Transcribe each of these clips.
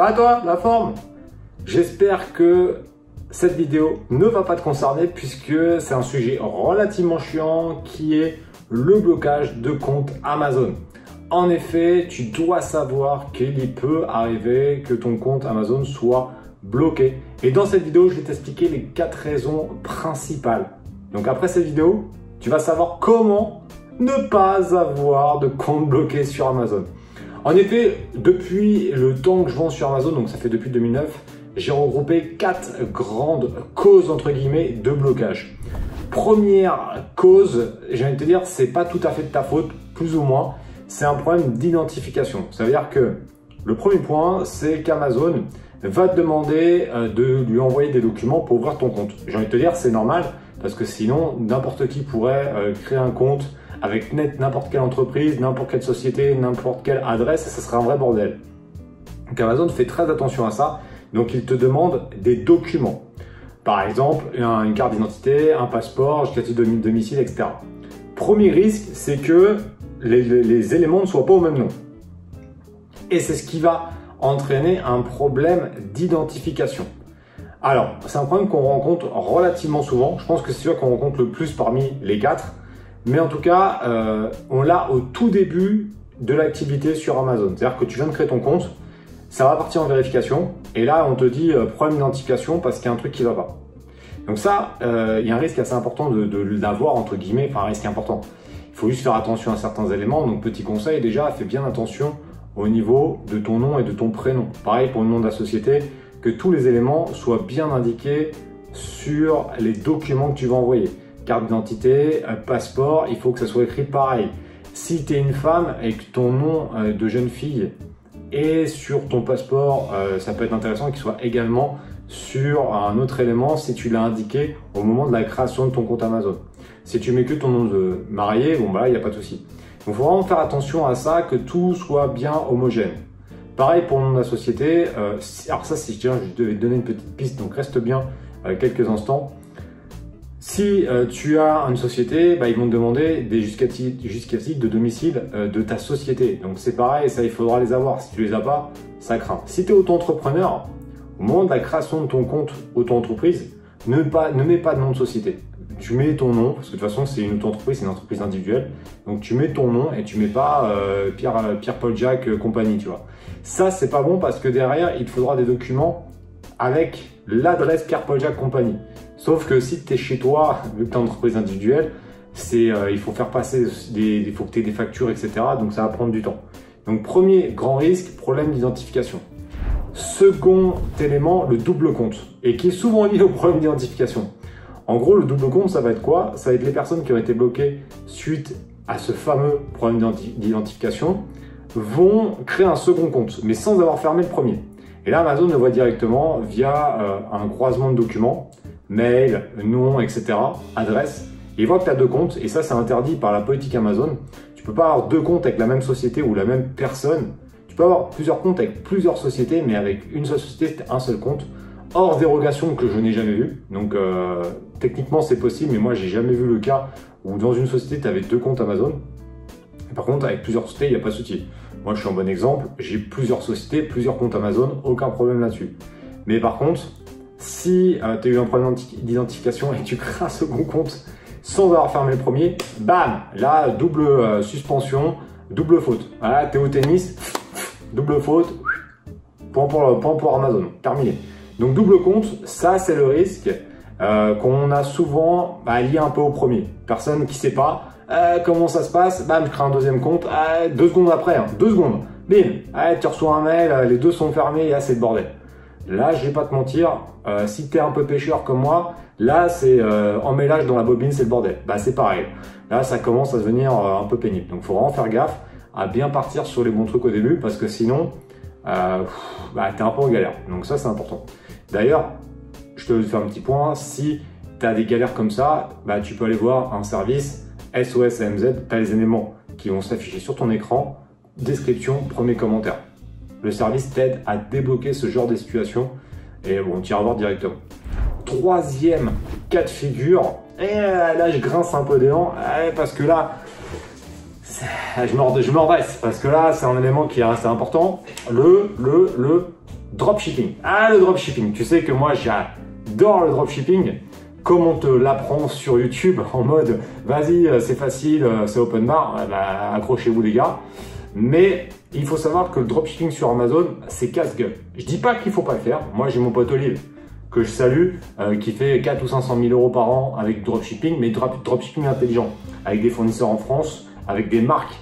Ça va toi, la forme? J'espère que cette vidéo ne va pas te concerner puisque c'est un sujet relativement chiant qui est le blocage de compte Amazon. En effet, tu dois savoir qu'il peut arriver que ton compte Amazon soit bloqué. Et dans cette vidéo, je vais t'expliquer les quatre raisons principales. Donc après cette vidéo, tu vas savoir comment ne pas avoir de compte bloqué sur Amazon. En effet, depuis le temps que je vends sur Amazon, donc ça fait depuis 2009, j'ai regroupé quatre grandes causes entre guillemets de blocage. Première cause, j'ai envie de te dire, c'est pas tout à fait de ta faute, plus ou moins, c'est un problème d'identification. Ça veut dire que le premier point, c'est qu'Amazon va te demander euh, de lui envoyer des documents pour ouvrir ton compte. J'ai envie de te dire, c'est normal, parce que sinon, n'importe qui pourrait euh, créer un compte avec n'importe quelle entreprise, n'importe quelle société, n'importe quelle adresse, ça serait un vrai bordel. Donc Amazon fait très attention à ça, donc il te demande des documents. Par exemple, une carte d'identité, un passeport, justificatif de domicile, etc. Premier risque, c'est que les, éléments ne soient pas au même nom. Et c'est ce qui va entraîner un problème d'identification. Alors, c'est un problème qu'on rencontre relativement souvent. Je pense que c'est celui qu'on rencontre le plus parmi les quatre. Mais en tout cas, euh, on l'a au tout début de l'activité sur Amazon. C'est-à-dire que tu viens de créer ton compte, ça va partir en vérification, et là, on te dit euh, problème d'identification parce qu'il y a un truc qui va pas. Donc ça, euh, il y a un risque assez important de, l'avoir, entre guillemets, enfin un risque important. Il faut juste faire attention à certains éléments. Donc petit conseil, déjà, fais bien attention au niveau de ton nom et de ton prénom. Pareil pour le nom de la société, que tous les éléments soient bien indiqués sur les documents que tu vas envoyer. Carte d'identité, passeport, il faut que ça soit écrit pareil. Si tu es une femme et que ton nom euh, de jeune fille est sur ton passeport, euh, ça peut être intéressant qu'il soit également sur un autre élément si tu l'as indiqué au moment de la création de ton compte Amazon. Si tu mets que ton nom de marié, bon bah il n'y a pas de souci. Il faut vraiment faire attention à ça, que tout soit bien homogène. Pareil pour le nom de la société. Euh, alors ça, si je devais te donner une petite piste, donc reste bien quelques instants. Si euh, tu as une société, bah, ils vont te demander des justificatifs de domicile de ta société. Donc c'est pareil, ça il faudra les avoir. Si tu les as pas, ça craint. Si tu es auto-entrepreneur, au moment de la création de ton compte auto-entreprise, ne, ne mets pas de nom de société tu mets ton nom, parce que de toute façon c'est une auto-entreprise, c'est une entreprise individuelle, donc tu mets ton nom et tu mets pas euh, Pierre, Pierre Paul Jack euh, compagnie, tu vois. Ça c'est pas bon parce que derrière il te faudra des documents avec l'adresse Pierre Paul Jack compagnie. Sauf que si tu es chez toi, vu que tu es entreprise individuelle, euh, il faut faire passer des, il faut que tu aies des factures, etc. Donc ça va prendre du temps. Donc premier grand risque, problème d'identification. Second élément, le double compte, et qui est souvent lié au problème d'identification. En gros, le double compte, ça va être quoi? Ça va être les personnes qui ont été bloquées suite à ce fameux problème d'identification vont créer un second compte, mais sans avoir fermé le premier. Et là, Amazon le voit directement via euh, un croisement de documents, mail, nom, etc., adresse. Et il voit que tu as deux comptes, et ça, c'est interdit par la politique Amazon. Tu peux pas avoir deux comptes avec la même société ou la même personne. Tu peux avoir plusieurs comptes avec plusieurs sociétés, mais avec une seule société, un seul compte hors dérogation que je n'ai jamais vu. Donc euh, techniquement c'est possible, mais moi j'ai jamais vu le cas où dans une société tu avais deux comptes Amazon. par contre avec plusieurs sociétés il n'y a pas de souci. Moi je suis un bon exemple, j'ai plusieurs sociétés, plusieurs comptes Amazon, aucun problème là-dessus. Mais par contre, si euh, tu as eu un problème d'identification et tu crées un second compte sans avoir fermé le premier, bam, là double euh, suspension, double faute. Voilà, t'es au tennis, double faute, point pour, point pour Amazon, terminé. Donc double compte, ça c'est le risque euh, qu'on a souvent bah, lié un peu au premier. Personne qui sait pas euh, comment ça se passe, bam, je crée un deuxième compte, euh, deux secondes après, hein, deux secondes, bim, tu reçois un mail, les deux sont fermés, et là c'est le bordel. Là, je vais pas te mentir, si tu es un peu pêcheur comme moi, là c'est en mélange dans la bobine, c'est le bordel. Bah c'est pareil. Là, ça commence à devenir un peu pénible. Donc, faut vraiment faire gaffe à bien partir sur les bons trucs au début parce que sinon, bah, tu es un peu en galère. Donc ça, c'est important. D'ailleurs, je te fais un petit point, si tu as des galères comme ça, bah, tu peux aller voir un service SOS AMZ, tu les éléments qui vont s'afficher sur ton écran, description, premier commentaire. Le service t'aide à débloquer ce genre de situation et bon, tu iras voir directement. Troisième cas de figure, et là je grince un peu des dents parce que là, je me, je redresse parce que là c'est un élément qui est assez important. Le, le, le Dropshipping. Ah, le dropshipping. Tu sais que moi, j'adore le dropshipping. Comme on te l'apprend sur YouTube en mode vas-y, euh, c'est facile, euh, c'est open bar, ben, accrochez-vous les gars. Mais il faut savoir que le dropshipping sur Amazon, c'est casse-gueule. Je dis pas qu'il faut pas le faire. Moi, j'ai mon pote Olive que je salue, euh, qui fait 4 ou 500 000 euros par an avec dropshipping, mais dropshipping intelligent, avec des fournisseurs en France, avec des marques.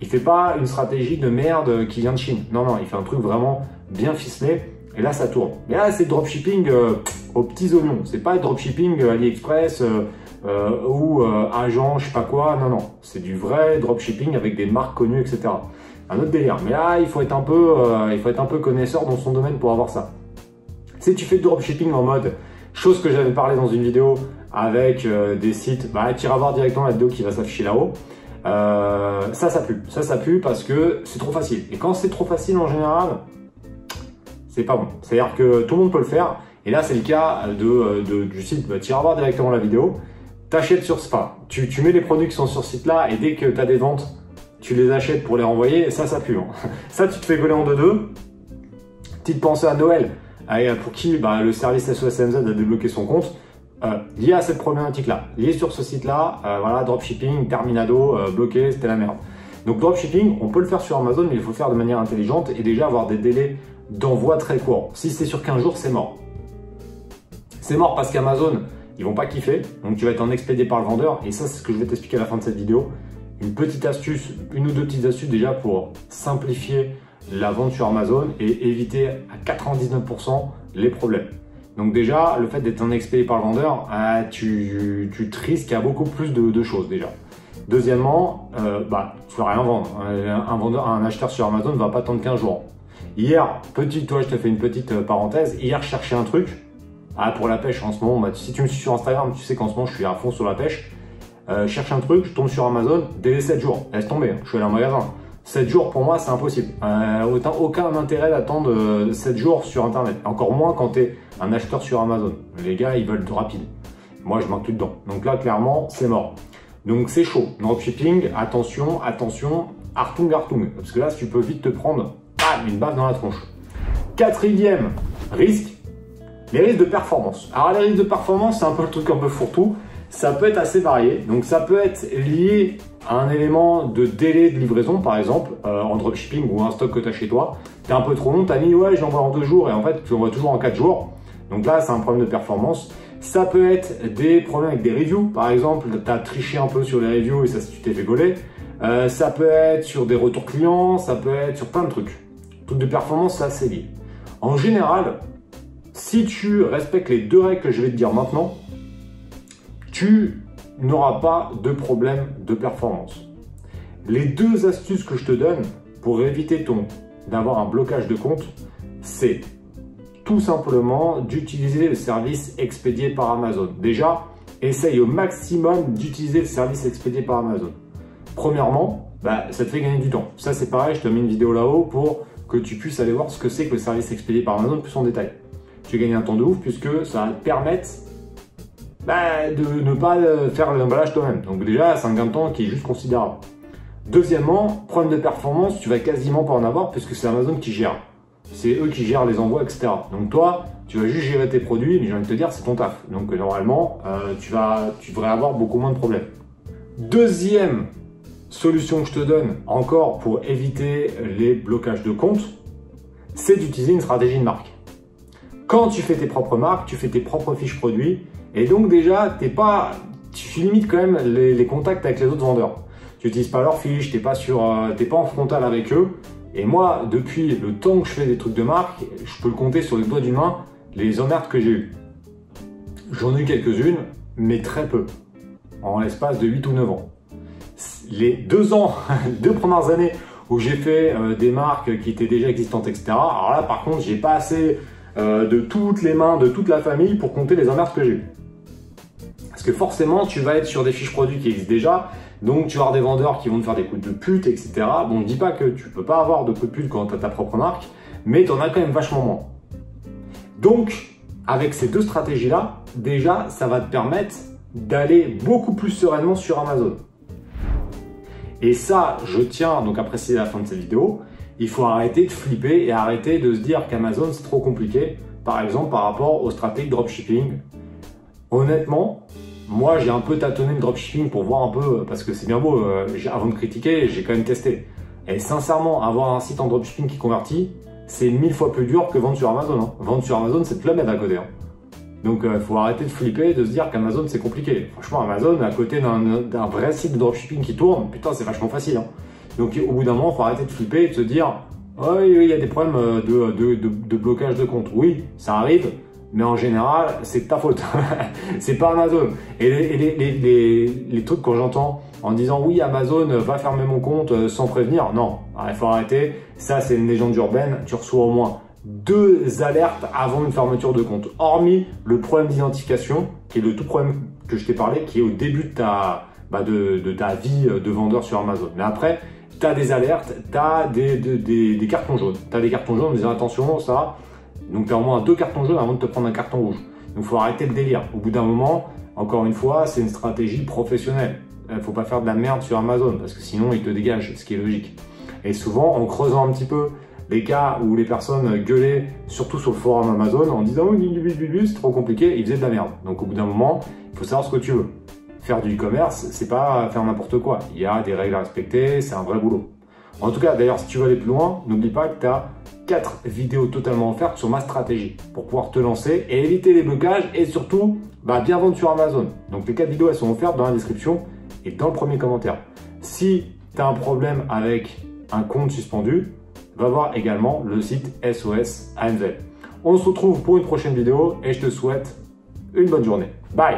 Il fait pas une stratégie de merde qui vient de Chine. Non, non, il fait un truc vraiment bien ficelé. Et là, ça tourne. Mais là, c'est dropshipping euh, aux petits oignons. C'est pas dropshipping euh, AliExpress ou agent, je sais pas quoi. Non, non. C'est du vrai dropshipping avec des marques connues, etc. Un autre délire. Mais là, il faut être un peu, il faut être un peu connaisseur dans son domaine pour avoir ça. Si tu fais du dropshipping en mode, chose que j'avais parlé dans une vidéo avec euh, des sites, bah, tu iras voir directement la vidéo qui va s'afficher là-haut. Euh, ça, ça pue. Ça, ça pue parce que c'est trop facile. Et quand c'est trop facile en général, c'est pas bon. C'est-à-dire que tout le monde peut le faire. Et là, c'est le cas de, de, du site. Bah, tu iras voir directement la vidéo. T'achètes sur Spa. Tu, tu mets les produits qui sont sur ce site-là et dès que tu as des ventes, tu les achètes pour les renvoyer. Et ça, ça pue. Hein. Ça, tu te fais voler en deux-deux. Petite pensée à Noël. Euh, pour qui bah, le service SOSMZ a débloqué son compte, euh, lié à cette problématique-là. Lié sur ce site-là, euh, voilà, dropshipping, Terminado, bloqué, c'était la merde. Donc dropshipping, on peut le faire sur Amazon, mais il faut le faire de manière intelligente et déjà avoir des délais d'envoi très courts. Si c'est sur 15 jours, c'est mort. C'est mort parce qu'Amazon, ils vont pas kiffer, donc tu vas être en expédié par le vendeur, et ça c'est ce que je vais t'expliquer à la fin de cette vidéo. Une petite astuce, une ou deux petites astuces déjà pour simplifier la vente sur Amazon et éviter à 99% les problèmes. Donc déjà, le fait d'être un expédié par le vendeur, euh, tu, tu te risques à beaucoup plus de, choses déjà. Deuxièmement, euh, bah, tu vas rien vendre. Un, acheteur sur Amazon ne va pas attendre 15 jours. Hier, petit, toi, je te fais une petite euh, parenthèse. Hier, je cherchais un truc. Ah, pour la pêche en ce moment, bah, si tu me suis sur Instagram, tu sais qu'en ce moment, je suis à fond sur la pêche. je cherche un truc, je tombe sur Amazon, dès 7 jours. Laisse tomber, je suis allé en magasin. 7 jours, pour moi, c'est impossible. Euh, autant, aucun intérêt d'attendre 7 euh, jours sur Internet. Encore moins quand tu un acheteur sur Amazon. Les gars, ils veulent tout rapide. Moi, je manque tout dedans. Donc là, clairement, c'est mort. Donc c'est chaud. Dropshipping, attention, attention, Artung Artung. Parce que là, tu peux vite te prendre une baffe dans la tronche. Quatrième risque, les risques de performance. Alors les risques de performance, c'est un peu le truc un peu fourre-tout. Ça peut être assez varié. Donc ça peut être lié un élément de délai de livraison, par exemple, euh, en dropshipping ou un stock que tu as chez toi, tu es un peu trop long, tu as mis ouais, j'envoie en deux jours et en fait, tu envoies toujours en quatre jours. Donc là, c'est un problème de performance. Ça peut être des problèmes avec des reviews, par exemple, tu as triché un peu sur les reviews et ça, tu t'es fait voler. Euh, ça peut être sur des retours clients, ça peut être sur plein de trucs. Tout de performance, ça, c'est lié. En général, si tu respectes les deux règles que je vais te dire maintenant, tu n'aura pas de problème de performance. Les deux astuces que je te donne pour éviter ton d'avoir un blocage de compte, c'est tout simplement d'utiliser le service expédié par Amazon. Déjà, essaye au maximum d'utiliser le service expédié par Amazon. Premièrement, bah, ça te fait gagner du temps. Ça, c'est pareil, je te mets une vidéo là-haut pour que tu puisses aller voir ce que c'est que le service expédié par Amazon plus en détail. Tu gagnes un temps de ouf puisque ça va te permettre bah, de ne pas euh, faire l'emballage toi-même. Donc déjà, c'est un gain de temps qui est juste considérable. Deuxièmement, problème de performance, tu vas quasiment pas en avoir puisque c'est Amazon qui gère. C'est eux qui gèrent les envois, etc. Donc toi, tu vas juste gérer tes produits, mais j'ai envie de te dire, c'est ton taf. Donc normalement, euh, tu, vas, tu devrais avoir beaucoup moins de problèmes. Deuxième solution que je te donne, encore pour éviter les blocages de compte, c'est d'utiliser une stratégie de marque. Quand tu fais tes propres marques, tu fais tes propres fiches produits, et donc déjà, t'es pas, tu limites quand même les, contacts avec les autres vendeurs. Tu n'utilises pas leurs fiches, t'es pas euh, pas en frontal avec eux. Et moi, depuis le temps que je fais des trucs de marque, je peux le compter sur les doigts d'une main, les emmerdes que j'ai eues. J'en ai eu quelques-unes, mais très peu, en l'espace de 8 ou 9 ans. Les deux ans, deux premières années où j'ai fait euh, des marques qui étaient déjà existantes, etc. Alors là, par contre, j'ai pas assez euh, de toutes les mains, de toute la famille pour compter les emmerdes que j'ai eues. Parce que forcément, tu vas être sur des fiches produits qui existent déjà, donc tu vas avoir des vendeurs qui vont te faire des coups de pute, etc. Bon, ne dis pas que tu peux pas avoir de coups de pute quand tu as ta propre marque, mais tu en as quand même vachement moins. Donc, avec ces deux stratégies-là, déjà, ça va te permettre d'aller beaucoup plus sereinement sur Amazon. Et ça, je tiens donc à préciser à la fin de cette vidéo, il faut arrêter de flipper et arrêter de se dire qu'Amazon c'est trop compliqué, par exemple par rapport aux stratégies dropshipping. Honnêtement, moi j'ai un peu tâtonné le dropshipping pour voir un peu, parce que c'est bien beau, euh, avant de critiquer, j'ai quand même testé. Et sincèrement, avoir un site en dropshipping qui convertit, c'est mille fois plus dur que vendre sur Amazon. Hein. Vendre sur Amazon, c'est de la mettre à côté. Hein. Donc il euh, faut arrêter de flipper et de se dire qu'Amazon c'est compliqué. Franchement, Amazon, à côté d'un vrai site de dropshipping qui tourne, putain, c'est vachement facile. Hein. Donc au bout d'un moment, il faut arrêter de flipper et de se dire oui, oui, il y a des problèmes euh, de, de, blocage de compte. Oui, ça arrive, mais en général, c'est ta faute. c'est pas Amazon. Et les, trucs quand j'entends en disant oui, Amazon va fermer mon compte euh, sans prévenir, non, il faut arrêter. Ça, c'est une légende urbaine. Tu reçois au moins deux alertes avant une fermeture de compte. Hormis le problème d'identification, qui est le tout problème que je t'ai parlé, qui est au début de ta, bah, de, de ta vie de vendeur sur Amazon. Mais après, tu as des alertes, tu as des, des, cartons jaunes. Tu as des cartons jaunes en disant attention, ça. Donc tu as au moins deux cartons jaunes avant de te prendre un carton rouge. Donc il faut arrêter le délire. Au bout d'un moment, encore une fois, c'est une stratégie professionnelle. Il faut pas faire de la merde sur Amazon parce que sinon ils te dégagent, ce qui est logique. Et souvent, en creusant un petit peu les cas où les personnes gueulaient, surtout sur le forum Amazon, en disant oh, c'est trop compliqué, ils faisaient de la merde. Donc au bout d'un moment, il faut savoir ce que tu veux faire du e-commerce, c'est pas faire n'importe quoi. Il y a des règles à respecter, c'est un vrai boulot. En tout cas, d'ailleurs, si tu veux aller plus loin, n'oublie pas que tu as 4 vidéos totalement offertes sur ma stratégie pour pouvoir te lancer et éviter les blocages et surtout bah, bien vendre sur Amazon. Donc les 4 vidéos, elles sont offertes dans la description et dans le premier commentaire. Si tu as un problème avec un compte suspendu, va voir également le site SOS AMZ. On se retrouve pour une prochaine vidéo et je te souhaite une bonne journée. Bye